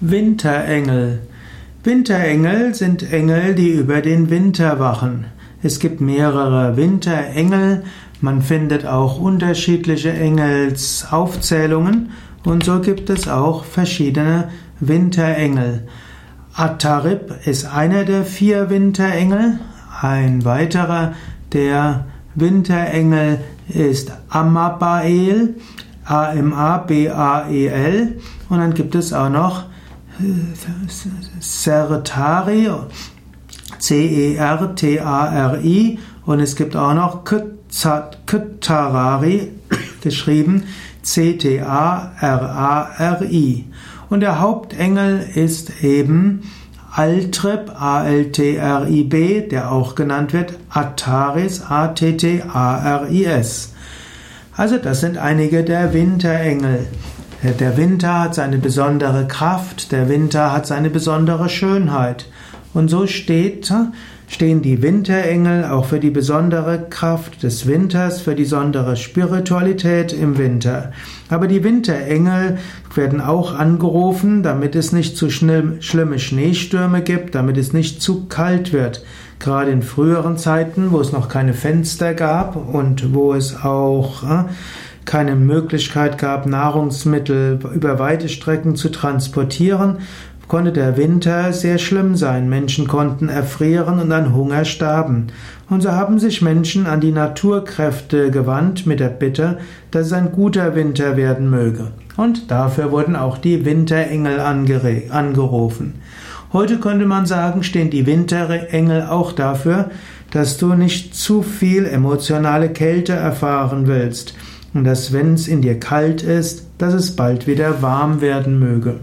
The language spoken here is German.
Winterengel. Winterengel sind Engel, die über den Winter wachen. Es gibt mehrere Winterengel. Man findet auch unterschiedliche Engelsaufzählungen und so gibt es auch verschiedene Winterengel. Atarib ist einer der vier Winterengel. Ein weiterer der Winterengel ist Amabael. A-M-A-B-A-E-L. Und dann gibt es auch noch Certari, C-E-R-T-A-R-I. Und es gibt auch noch Ktarari, geschrieben C-T-A-R-A-R-I. Und der Hauptengel ist eben Altrib, A-L-T-R-I-B, der auch genannt wird Ataris, A-T-T-A-R-I-S. Also das sind einige der Winterengel. Der Winter hat seine besondere Kraft, der Winter hat seine besondere Schönheit. Und so steht, stehen die Winterengel auch für die besondere Kraft des Winters, für die besondere Spiritualität im Winter. Aber die Winterengel werden auch angerufen, damit es nicht zu schlimme Schneestürme gibt, damit es nicht zu kalt wird. Gerade in früheren Zeiten, wo es noch keine Fenster gab und wo es auch äh, keine Möglichkeit gab, Nahrungsmittel über weite Strecken zu transportieren, konnte der Winter sehr schlimm sein. Menschen konnten erfrieren und an Hunger starben. Und so haben sich Menschen an die Naturkräfte gewandt mit der Bitte, dass es ein guter Winter werden möge. Und dafür wurden auch die Winterengel angerufen. Heute könnte man sagen, stehen die Winterengel auch dafür, dass du nicht zu viel emotionale Kälte erfahren willst und dass wenn es in dir kalt ist, dass es bald wieder warm werden möge.